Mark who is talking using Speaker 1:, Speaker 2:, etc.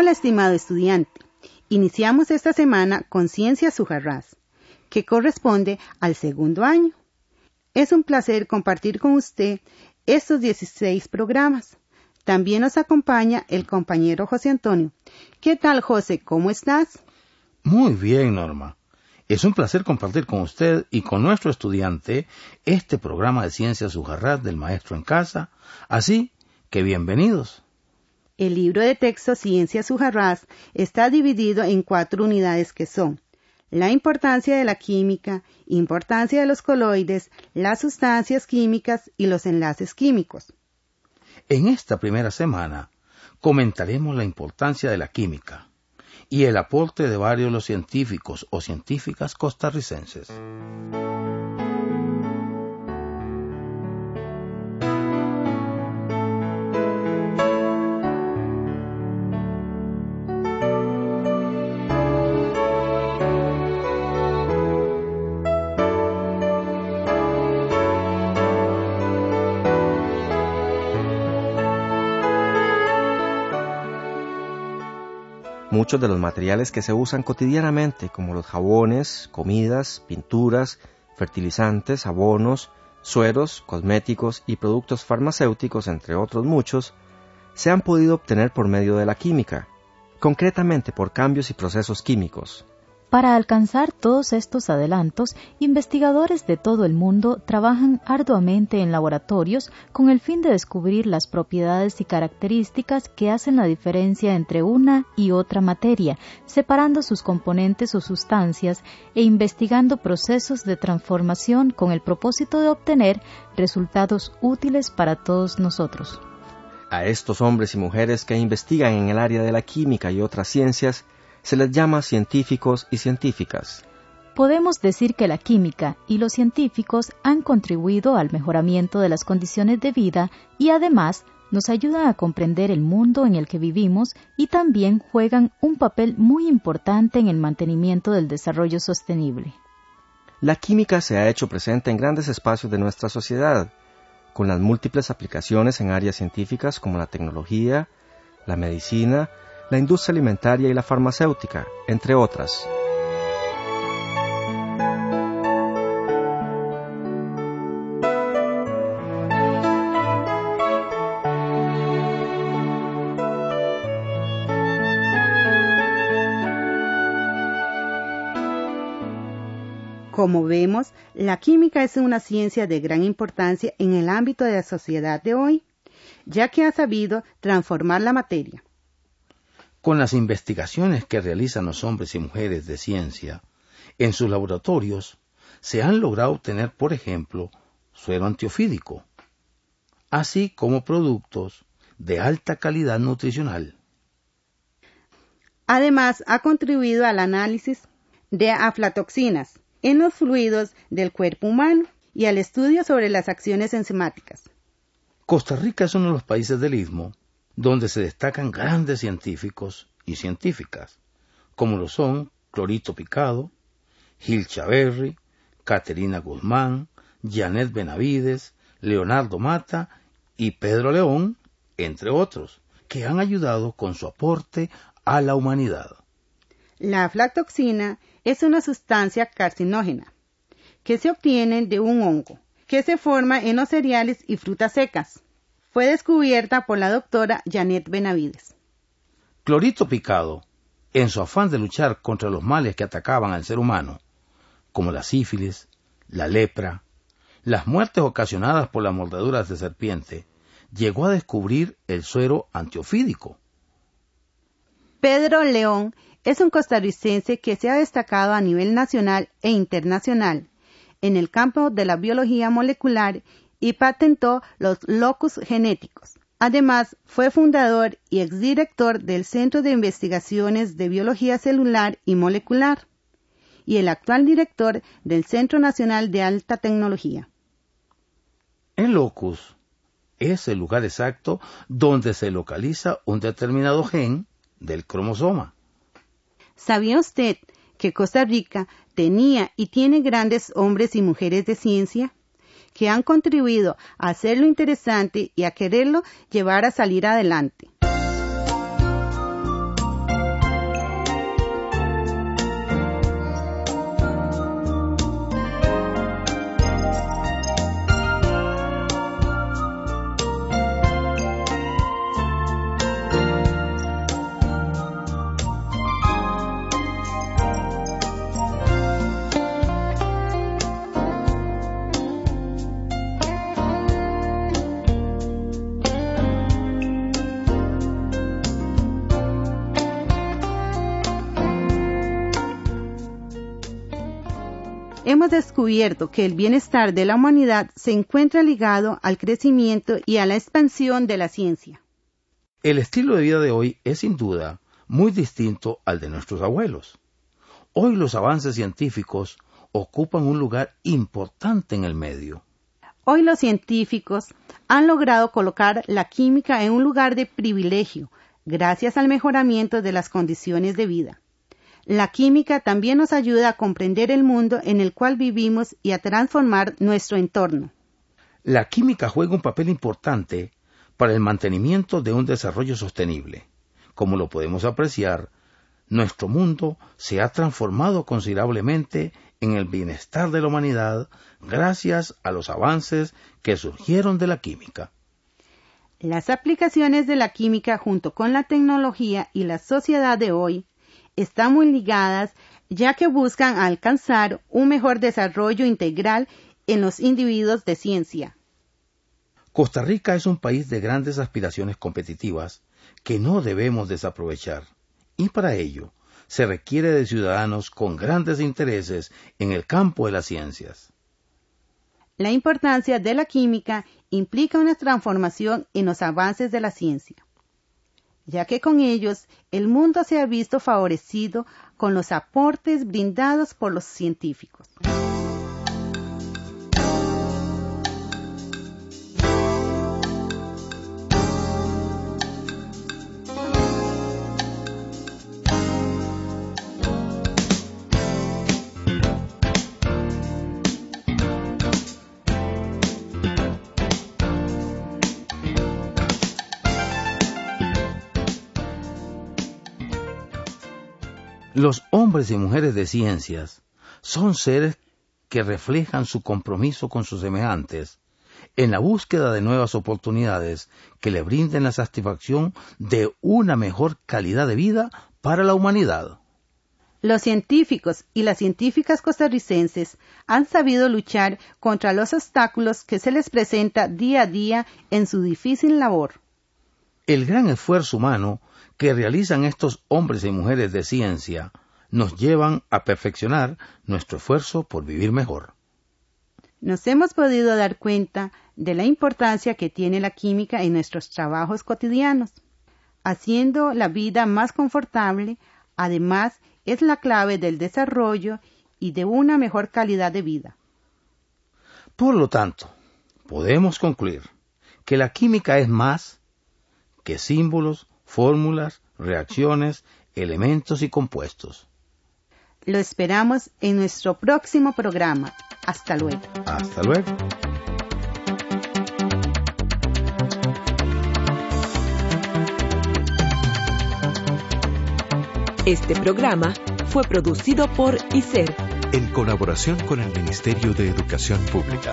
Speaker 1: Hola, estimado estudiante. Iniciamos esta semana con Ciencias que corresponde al segundo año. Es un placer compartir con usted estos 16 programas. También nos acompaña el compañero José Antonio. ¿Qué tal, José? ¿Cómo estás?
Speaker 2: Muy bien, Norma. Es un placer compartir con usted y con nuestro estudiante este programa de Ciencias Sujarrás del Maestro en Casa. Así que bienvenidos.
Speaker 1: El libro de texto Ciencias Sujarrás está dividido en cuatro unidades que son la importancia de la química, importancia de los coloides, las sustancias químicas y los enlaces químicos.
Speaker 2: En esta primera semana comentaremos la importancia de la química y el aporte de varios de los científicos o científicas costarricenses.
Speaker 3: Muchos de los materiales que se usan cotidianamente, como los jabones, comidas, pinturas, fertilizantes, abonos, sueros, cosméticos y productos farmacéuticos, entre otros muchos, se han podido obtener por medio de la química, concretamente por cambios y procesos químicos.
Speaker 4: Para alcanzar todos estos adelantos, investigadores de todo el mundo trabajan arduamente en laboratorios con el fin de descubrir las propiedades y características que hacen la diferencia entre una y otra materia, separando sus componentes o sustancias e investigando procesos de transformación con el propósito de obtener resultados útiles para todos nosotros.
Speaker 3: A estos hombres y mujeres que investigan en el área de la química y otras ciencias, se les llama científicos y científicas.
Speaker 4: Podemos decir que la química y los científicos han contribuido al mejoramiento de las condiciones de vida y además nos ayudan a comprender el mundo en el que vivimos y también juegan un papel muy importante en el mantenimiento del desarrollo sostenible.
Speaker 3: La química se ha hecho presente en grandes espacios de nuestra sociedad, con las múltiples aplicaciones en áreas científicas como la tecnología, la medicina, la industria alimentaria y la farmacéutica, entre otras.
Speaker 1: Como vemos, la química es una ciencia de gran importancia en el ámbito de la sociedad de hoy, ya que ha sabido transformar la materia.
Speaker 2: Con las investigaciones que realizan los hombres y mujeres de ciencia, en sus laboratorios se han logrado obtener, por ejemplo, suero antiofídico, así como productos de alta calidad nutricional.
Speaker 1: Además, ha contribuido al análisis de aflatoxinas en los fluidos del cuerpo humano y al estudio sobre las acciones enzimáticas.
Speaker 2: Costa Rica es uno de los países del Istmo donde se destacan grandes científicos y científicas, como lo son Clorito Picado, Gil Chaverri, Caterina Guzmán, Janet Benavides, Leonardo Mata y Pedro León, entre otros, que han ayudado con su aporte a la humanidad.
Speaker 1: La aflatoxina es una sustancia carcinógena que se obtiene de un hongo que se forma en los cereales y frutas secas fue descubierta por la doctora Janet Benavides.
Speaker 2: Clorito picado, en su afán de luchar contra los males que atacaban al ser humano, como la sífilis, la lepra, las muertes ocasionadas por las mordeduras de serpiente, llegó a descubrir el suero antiofídico.
Speaker 1: Pedro León es un costarricense que se ha destacado a nivel nacional e internacional en el campo de la biología molecular y patentó los locus genéticos, Además, fue fundador y exdirector del Centro de Investigaciones de Biología Celular y Molecular y el actual director del Centro Nacional de Alta Tecnología.
Speaker 2: El locus es el lugar exacto donde se localiza un determinado gen del cromosoma.
Speaker 1: ¿Sabía usted que Costa Rica tenía y tiene grandes hombres y mujeres de ciencia? Que han contribuido a hacerlo interesante y a quererlo llevar a salir adelante. Hemos descubierto que el bienestar de la humanidad se encuentra ligado al crecimiento y a la expansión de la ciencia.
Speaker 2: El estilo de vida de hoy es sin duda muy distinto al de nuestros abuelos. Hoy los avances científicos ocupan un lugar importante en el medio.
Speaker 1: Hoy los científicos han logrado colocar la química en un lugar de privilegio gracias al mejoramiento de las condiciones de vida. La química también nos ayuda a comprender el mundo en el cual vivimos y a transformar nuestro entorno.
Speaker 2: La química juega un papel importante para el mantenimiento de un desarrollo sostenible. Como lo podemos apreciar, nuestro mundo se ha transformado considerablemente en el bienestar de la humanidad gracias a los avances que surgieron de la química.
Speaker 1: Las aplicaciones de la química junto con la tecnología y la sociedad de hoy están muy ligadas ya que buscan alcanzar un mejor desarrollo integral en los individuos de ciencia.
Speaker 2: Costa Rica es un país de grandes aspiraciones competitivas que no debemos desaprovechar y para ello se requiere de ciudadanos con grandes intereses en el campo de las ciencias.
Speaker 1: La importancia de la química implica una transformación en los avances de la ciencia ya que con ellos el mundo se ha visto favorecido con los aportes brindados por los científicos.
Speaker 2: Hombres y mujeres de ciencias son seres que reflejan su compromiso con sus semejantes en la búsqueda de nuevas oportunidades que le brinden la satisfacción de una mejor calidad de vida para la humanidad.
Speaker 1: Los científicos y las científicas costarricenses han sabido luchar contra los obstáculos que se les presenta día a día en su difícil labor.
Speaker 2: El gran esfuerzo humano que realizan estos hombres y mujeres de ciencia nos llevan a perfeccionar nuestro esfuerzo por vivir mejor.
Speaker 1: Nos hemos podido dar cuenta de la importancia que tiene la química en nuestros trabajos cotidianos, haciendo la vida más confortable, además es la clave del desarrollo y de una mejor calidad de vida.
Speaker 2: Por lo tanto, podemos concluir que la química es más que símbolos fórmulas, reacciones, elementos y compuestos.
Speaker 1: Lo esperamos en nuestro próximo programa. Hasta luego.
Speaker 2: Hasta luego.
Speaker 5: Este programa fue producido por ICER
Speaker 6: en colaboración con el Ministerio de Educación Pública.